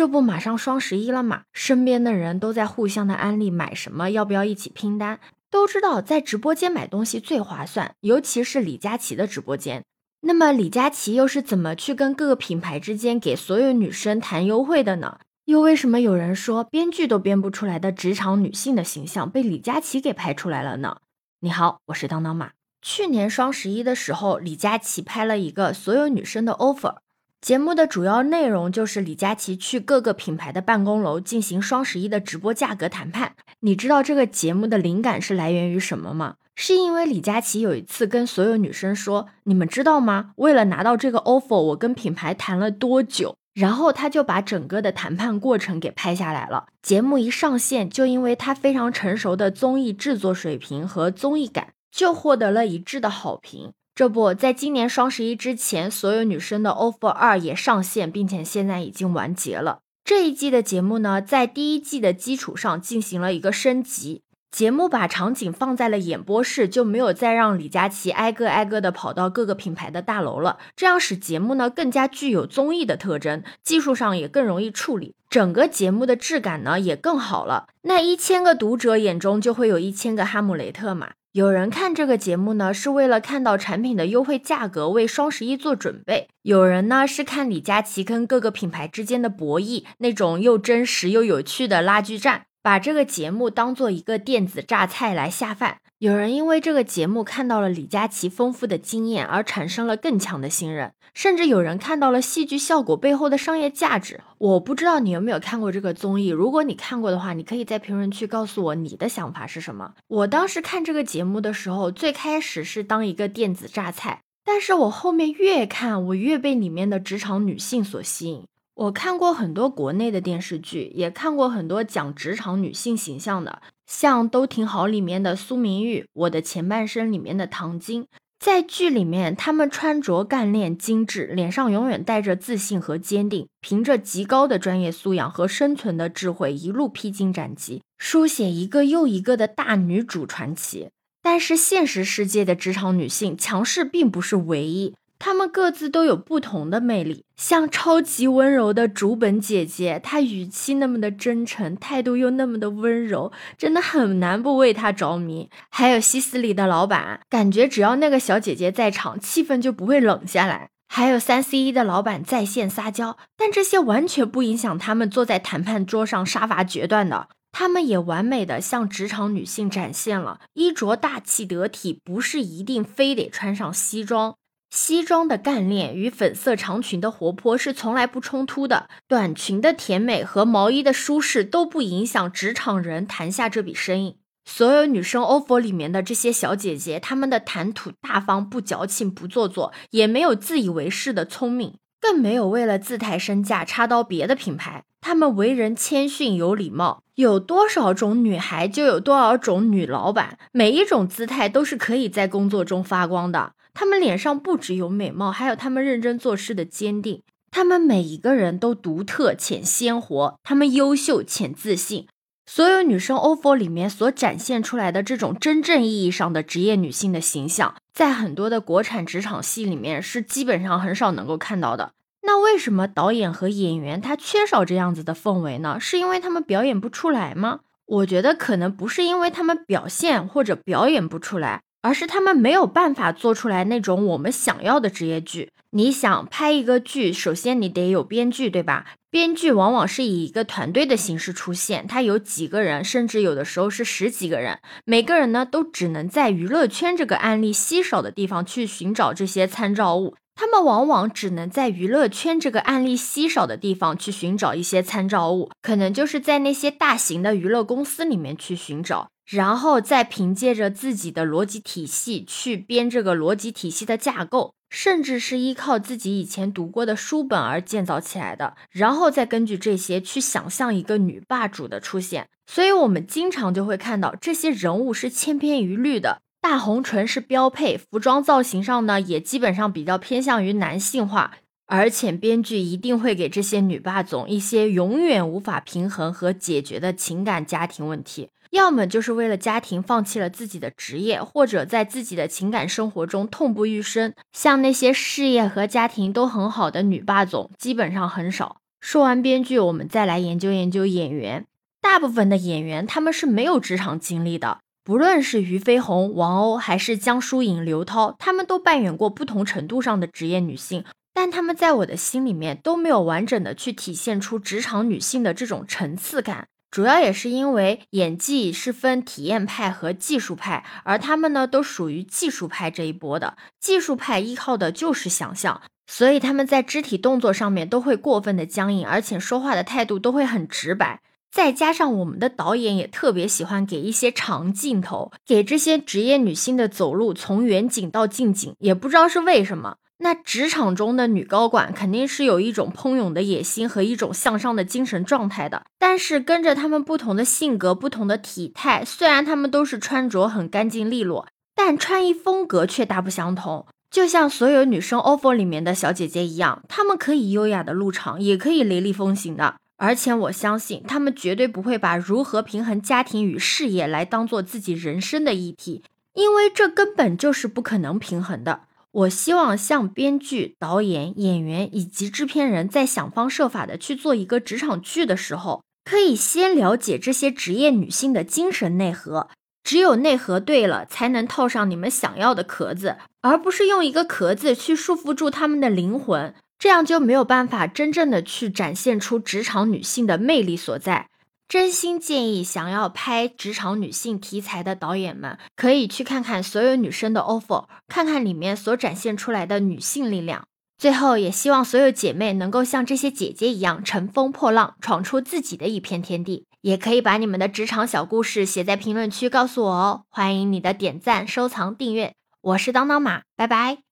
这不马上双十一了嘛，身边的人都在互相的安利买什么，要不要一起拼单？都知道在直播间买东西最划算，尤其是李佳琦的直播间。那么李佳琦又是怎么去跟各个品牌之间给所有女生谈优惠的呢？又为什么有人说编剧都编不出来的职场女性的形象被李佳琦给拍出来了呢？你好，我是当当马。去年双十一的时候，李佳琦拍了一个所有女生的 offer。节目的主要内容就是李佳琦去各个品牌的办公楼进行双十一的直播价格谈判。你知道这个节目的灵感是来源于什么吗？是因为李佳琦有一次跟所有女生说：“你们知道吗？为了拿到这个 offer，我跟品牌谈了多久？”然后他就把整个的谈判过程给拍下来了。节目一上线，就因为他非常成熟的综艺制作水平和综艺感，就获得了一致的好评。这不，在今年双十一之前，所有女生的 offer 二也上线，并且现在已经完结了。这一季的节目呢，在第一季的基础上进行了一个升级。节目把场景放在了演播室，就没有再让李佳琦挨个挨个的跑到各个品牌的大楼了。这样使节目呢更加具有综艺的特征，技术上也更容易处理，整个节目的质感呢也更好了。那一千个读者眼中就会有一千个哈姆雷特嘛。有人看这个节目呢，是为了看到产品的优惠价格，为双十一做准备；有人呢是看李佳琦跟各个品牌之间的博弈，那种又真实又有趣的拉锯战。把这个节目当做一个电子榨菜来下饭。有人因为这个节目看到了李佳琦丰富的经验，而产生了更强的信任，甚至有人看到了戏剧效果背后的商业价值。我不知道你有没有看过这个综艺，如果你看过的话，你可以在评论区告诉我你的想法是什么。我当时看这个节目的时候，最开始是当一个电子榨菜，但是我后面越看，我越被里面的职场女性所吸引。我看过很多国内的电视剧，也看过很多讲职场女性形象的，像《都挺好》里面的苏明玉，《我的前半生》里面的唐晶。在剧里面，她们穿着干练精致，脸上永远带着自信和坚定，凭着极高的专业素养和生存的智慧，一路披荆斩棘，书写一个又一个的大女主传奇。但是现实世界的职场女性，强势并不是唯一。她们各自都有不同的魅力，像超级温柔的竹本姐姐，她语气那么的真诚，态度又那么的温柔，真的很难不为她着迷。还有西斯里的老板，感觉只要那个小姐姐在场，气氛就不会冷下来。还有三 C 一的老板在线撒娇，但这些完全不影响他们坐在谈判桌上杀伐决断的。他们也完美的向职场女性展现了衣着大气得体，不是一定非得穿上西装。西装的干练与粉色长裙的活泼是从来不冲突的，短裙的甜美和毛衣的舒适都不影响职场人谈下这笔生意。所有女生 offer 里面的这些小姐姐，她们的谈吐大方，不矫情，不做作，也没有自以为是的聪明，更没有为了自抬身价插刀别的品牌。她们为人谦逊有礼貌，有多少种女孩就有多少种女老板，每一种姿态都是可以在工作中发光的。他们脸上不只有美貌，还有他们认真做事的坚定。他们每一个人都独特且鲜活，他们优秀且自信。所有女生 offer 里面所展现出来的这种真正意义上的职业女性的形象，在很多的国产职场戏里面是基本上很少能够看到的。为什么导演和演员他缺少这样子的氛围呢？是因为他们表演不出来吗？我觉得可能不是因为他们表现或者表演不出来。而是他们没有办法做出来那种我们想要的职业剧。你想拍一个剧，首先你得有编剧，对吧？编剧往往是以一个团队的形式出现，他有几个人，甚至有的时候是十几个人，每个人呢都只能在娱乐圈这个案例稀少的地方去寻找这些参照物。他们往往只能在娱乐圈这个案例稀少的地方去寻找一些参照物，可能就是在那些大型的娱乐公司里面去寻找。然后再凭借着自己的逻辑体系去编这个逻辑体系的架构，甚至是依靠自己以前读过的书本而建造起来的，然后再根据这些去想象一个女霸主的出现。所以，我们经常就会看到这些人物是千篇一律的，大红唇是标配，服装造型上呢也基本上比较偏向于男性化，而且编剧一定会给这些女霸总一些永远无法平衡和解决的情感家庭问题。要么就是为了家庭放弃了自己的职业，或者在自己的情感生活中痛不欲生。像那些事业和家庭都很好的女霸总，基本上很少。说完编剧，我们再来研究研究演员。大部分的演员他们是没有职场经历的，不论是俞飞鸿、王鸥，还是江疏影、刘涛，他们都扮演过不同程度上的职业女性，但他们在我的心里面都没有完整的去体现出职场女性的这种层次感。主要也是因为演技是分体验派和技术派，而他们呢都属于技术派这一波的。技术派依靠的就是想象，所以他们在肢体动作上面都会过分的僵硬，而且说话的态度都会很直白。再加上我们的导演也特别喜欢给一些长镜头，给这些职业女性的走路从远景到近景，也不知道是为什么。那职场中的女高管肯定是有一种喷涌的野心和一种向上的精神状态的，但是跟着她们不同的性格、不同的体态，虽然她们都是穿着很干净利落，但穿衣风格却大不相同。就像所有女生 offer 里面的小姐姐一样，她们可以优雅的入场，也可以雷厉风行的。而且我相信，他们绝对不会把如何平衡家庭与事业来当做自己人生的议题，因为这根本就是不可能平衡的。我希望像编剧、导演、演员以及制片人在想方设法的去做一个职场剧的时候，可以先了解这些职业女性的精神内核。只有内核对了，才能套上你们想要的壳子，而不是用一个壳子去束缚住他们的灵魂，这样就没有办法真正的去展现出职场女性的魅力所在。真心建议想要拍职场女性题材的导演们，可以去看看所有女生的 offer，看看里面所展现出来的女性力量。最后，也希望所有姐妹能够像这些姐姐一样乘风破浪，闯出自己的一片天地。也可以把你们的职场小故事写在评论区告诉我哦，欢迎你的点赞、收藏、订阅。我是当当马，拜拜。